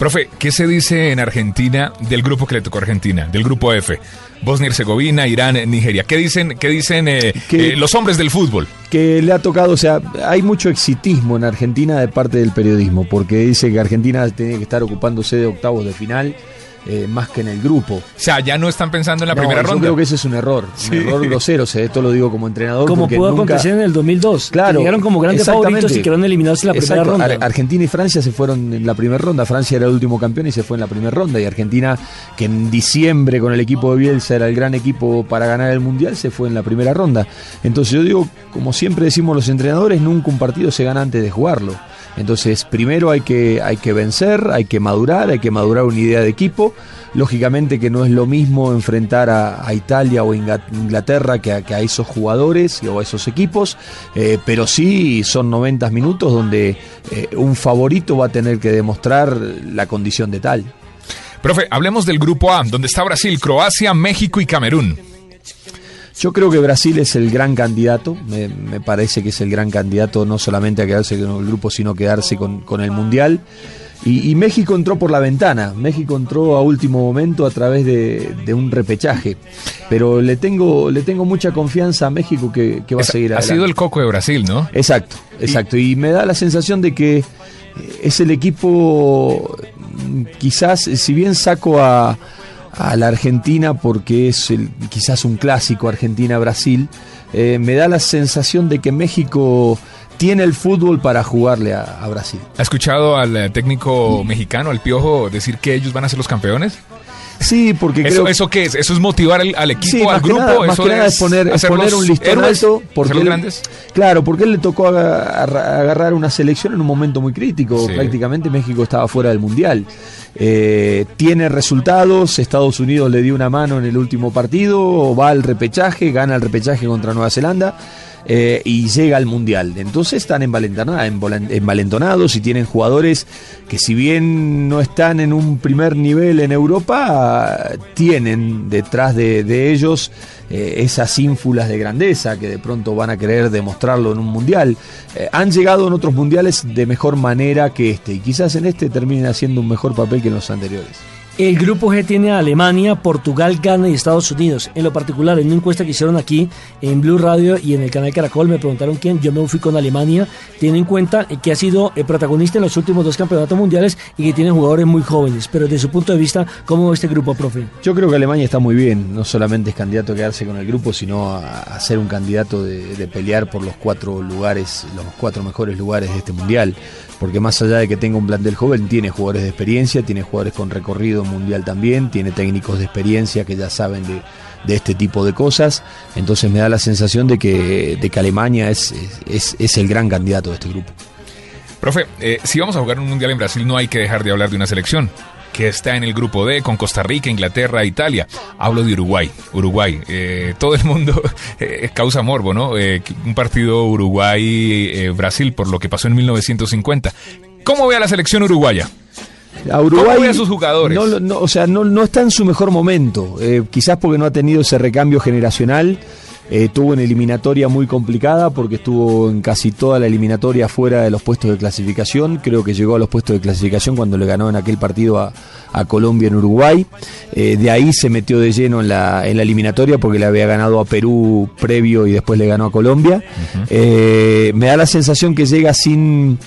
Profe, ¿qué se dice en Argentina del grupo que le tocó a Argentina, del grupo F? Bosnia y Herzegovina, Irán, Nigeria. ¿Qué dicen, qué dicen eh, eh, los hombres del fútbol? Que le ha tocado, o sea, hay mucho exitismo en Argentina de parte del periodismo, porque dice que Argentina tiene que estar ocupándose de octavos de final eh, más que en el grupo. O sea, ya no están pensando en la primera ronda. Yo creo que ese es un error, un error grosero. O sea, esto lo digo como entrenador. Como pudo acontecer en el 2002. Claro. llegaron como grandes favoritos y quedaron eliminados en la primera ronda. Argentina y Francia se fueron en la primera ronda. Francia era el último campeón y se fue en la primera ronda. Y Argentina, que en diciembre con el equipo de Bielsa era el gran equipo para ganar el mundial, se fue en la primera ronda. Entonces yo digo, como siempre decimos los entrenadores, nunca un partido se gana antes de jugarlo. Entonces, primero hay que, hay que vencer, hay que madurar, hay que madurar una idea de equipo. Lógicamente que no es lo mismo enfrentar a, Italia o Inglaterra que a, esos jugadores o a esos equipos, eh, pero sí son 90 minutos donde eh, un favorito va a tener que demostrar la condición de tal. Profe, hablemos del grupo A, donde está Brasil, Croacia, México y Camerún. Yo creo que Brasil es el gran candidato, me, parece que es el gran candidato no solamente a quedarse con el grupo, sino quedarse con, el Mundial. Y, México entró por la ventana, México entró a último momento a través de, un repechaje, pero le tengo, le tengo mucha confianza a México que, va a seguir adelante. Ha sido el coco de Brasil, ¿no? Exacto, exacto, y me da la sensación de que es el equipo, quizás, si bien saco a a la Argentina porque es el, quizás un clásico Argentina-Brasil, eh, me da la sensación de que México tiene el fútbol para jugarle a, Brasil. ¿Ha escuchado al eh, técnico mexicano, al Piojo, decir que ellos van a ser los campeones? Sí, porque ¿Eso, ¿Eso qué es? ¿Eso es motivar al, equipo, al grupo? más que nada es poner, poner un listón alto. Porque él, grandes? Claro, porque él le tocó agarrar una selección en un momento muy crítico. Prácticamente México estaba fuera del Mundial. Eh, tiene resultados, Estados Unidos le dio una mano en el último partido, va al repechaje, gana el repechaje contra Nueva Zelanda. Eh, y llega al Mundial. Entonces están envalentonados y tienen jugadores que si bien no están en un primer nivel en Europa, tienen detrás de, ellos eh, esas ínfulas de grandeza que de pronto van a querer demostrarlo en un Mundial. Eh, han llegado en otros Mundiales de mejor manera que este y quizás en este terminen haciendo un mejor papel que en los anteriores. El grupo G tiene a Alemania, Portugal, Ghana y Estados Unidos. En lo particular, en una encuesta que hicieron aquí en Blue Radio y en el canal Caracol, me preguntaron quién. Yo me fui con Alemania. Tiene en cuenta que ha sido el protagonista en los últimos dos campeonatos mundiales y que tiene jugadores muy jóvenes. Pero desde su punto de vista, ¿cómo ve este grupo, profe? Yo creo que Alemania está muy bien. No solamente es candidato a quedarse con el grupo, sino a, ser un candidato de, de pelear por los cuatro lugares, los cuatro mejores lugares de este mundial porque más allá de que tenga un plantel joven, tiene jugadores de experiencia, tiene jugadores con recorrido mundial también, tiene técnicos de experiencia que ya saben de, este tipo de cosas, entonces me da la sensación de que, de que Alemania es, es, el gran candidato de este grupo. Profe, eh, si vamos a jugar un mundial en Brasil no hay que dejar de hablar de una selección que está en el grupo D con Costa Rica, Inglaterra, Italia. Hablo de Uruguay. Uruguay. Eh, todo el mundo eh, causa morbo, ¿no? Un partido Uruguay-Brasil por lo que pasó en 1950. ¿Cómo ve a la selección uruguaya? A Uruguay, ¿Cómo ve a sus jugadores? No, o sea, no, no está en su mejor momento. quizás porque no ha tenido ese recambio generacional. Eh, tuvo una eliminatoria muy complicada porque estuvo en casi toda la eliminatoria fuera de los puestos de clasificación. Creo que llegó a los puestos de clasificación cuando le ganó en aquel partido a, Colombia en Uruguay. Eh, de ahí se metió de lleno en la, en la eliminatoria porque le había ganado a Perú previo y después le ganó a Colombia. Eh, me da la sensación que llega sin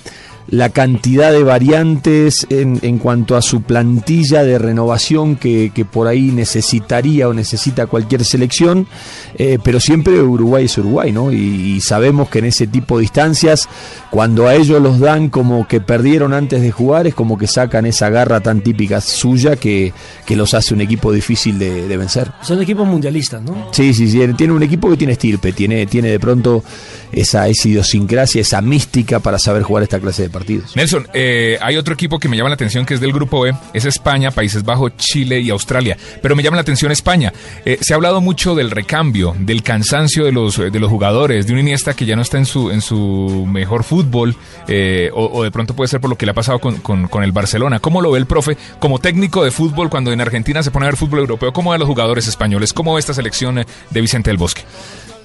la cantidad de variantes en, en, cuanto a su plantilla de renovación que, por ahí necesitaría o necesita cualquier selección, eh, pero siempre Uruguay es Uruguay, ¿no? Y, sabemos que en ese tipo de instancias, cuando a ellos los dan como que perdieron antes de jugar, es como que sacan esa garra tan típica suya que, que los hace un equipo difícil de, vencer. Son equipos mundialistas, ¿no? Sí, sí, sí, tiene un equipo que tiene estirpe, tiene, tiene de pronto esa, esa idiosincrasia, esa mística para saber jugar esta clase de partidos. Nelson, eh, hay otro equipo que me llama la atención que es del grupo B, es España, Países Bajos, Chile y Australia, pero me llama la atención España. Eh, se ha hablado mucho del recambio, del cansancio de los, de los jugadores, de un Iniesta que ya no está en su, en su mejor fútbol, eh, o, de pronto puede ser por lo que le ha pasado con, con, el Barcelona. ¿Cómo lo ve el profe como técnico de fútbol cuando en Argentina se pone a ver fútbol europeo? ¿Cómo ve a los jugadores españoles? ¿Cómo ve esta selección de Vicente del Bosque?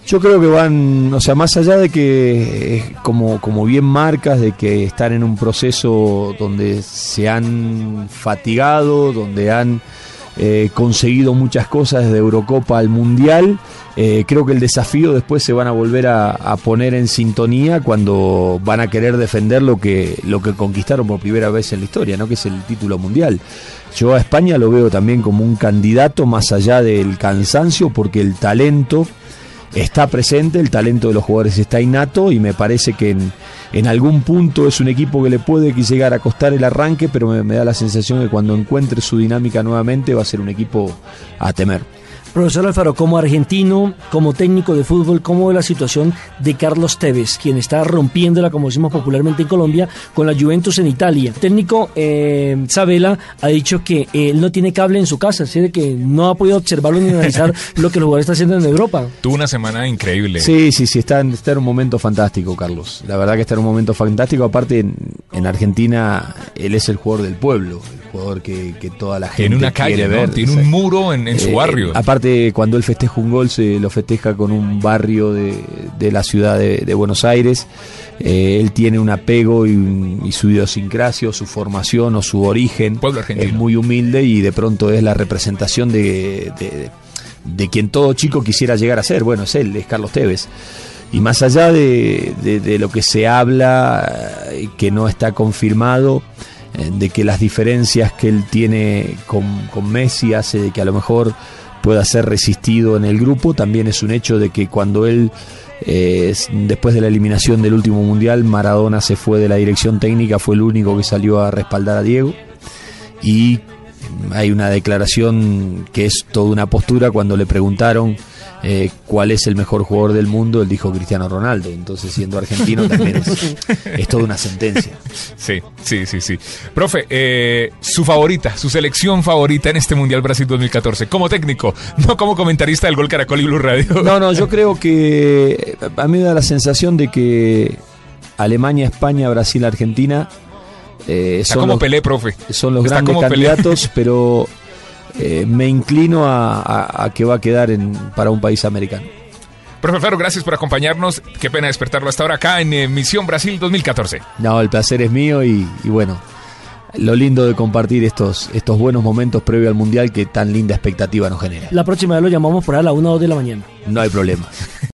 Yo creo que van, o sea, más allá de que, como, como bien marcas, de que están en un proceso donde se han fatigado, donde han eh, conseguido muchas cosas desde Eurocopa al Mundial. Eh, creo que el desafío después se van a volver a, poner en sintonía cuando van a querer defender lo que, lo que conquistaron por primera vez en la historia, ¿no? que es el título mundial. Yo a España lo veo también como un candidato más allá del cansancio, porque el talento está presente, el talento de los jugadores está innato y me parece que en, algún punto es un equipo que le puede llegar a costar el arranque, pero me, me da la sensación que cuando encuentre su dinámica nuevamente va a ser un equipo a temer. Profesor Alfaro, como argentino, como técnico de fútbol, ¿cómo ve la situación de Carlos Tevez, quien está rompiéndola, como decimos popularmente en Colombia, con la Juventus en Italia? El técnico eh, Sabela ha dicho que él no tiene cable en su casa, así que no ha podido observarlo ni analizar lo que el jugador está haciendo en Europa. Tuvo una semana increíble. Sí, sí, sí, está, está en un momento fantástico, Carlos. La verdad que está en un momento fantástico. Aparte, en, Argentina, él es el jugador del pueblo, jugador que, toda la gente tiene una calle, quiere ver. Tiene un muro en, su eh, barrio. aparte, cuando él festeja un gol, se lo festeja con un barrio de, la ciudad de, Buenos Aires. Eh, él tiene un apego y, su idiosincrasia, su formación o su origen es muy humilde y de pronto es la representación de, de, quien todo chico quisiera llegar a ser. Bueno, es él, es Carlos Tevez. Y más allá de, lo que se habla, eh, que no está confirmado, de que las diferencias que él tiene con, con Messi hace de que a lo mejor pueda ser resistido en el grupo. También es un hecho de que cuando él, eh, después de la eliminación del último mundial, Maradona se fue de la dirección técnica, fue el único que salió a respaldar a Diego. Y hay una declaración que es toda una postura cuando le preguntaron eh, cuál es el mejor jugador del mundo, él dijo Cristiano Ronaldo. Entonces, siendo argentino, también es, toda una sentencia. Sí, sí, sí, sí. Profe, eh, su favorita, su selección favorita en este Mundial Brasil 2014, como técnico, no como comentarista del Gol Caracol y Blue Radio. No, no, yo creo que a mí me da la sensación de que Alemania, España, Brasil, Argentina. Eh, son como Pelé, profe. Son los grandes candidatos, pero eh, me inclino a, que va a quedar en, para un país americano. Profe Ferro, gracias por acompañarnos. Qué pena despertarlo hasta ahora acá en eh, Misión Brasil 2014. No, el placer es mío y, y, bueno, lo lindo de compartir estos, estos buenos momentos previo al Mundial que tan linda expectativa nos genera. La próxima vez lo llamamos por a la 1 o 2 de la mañana. No hay problema.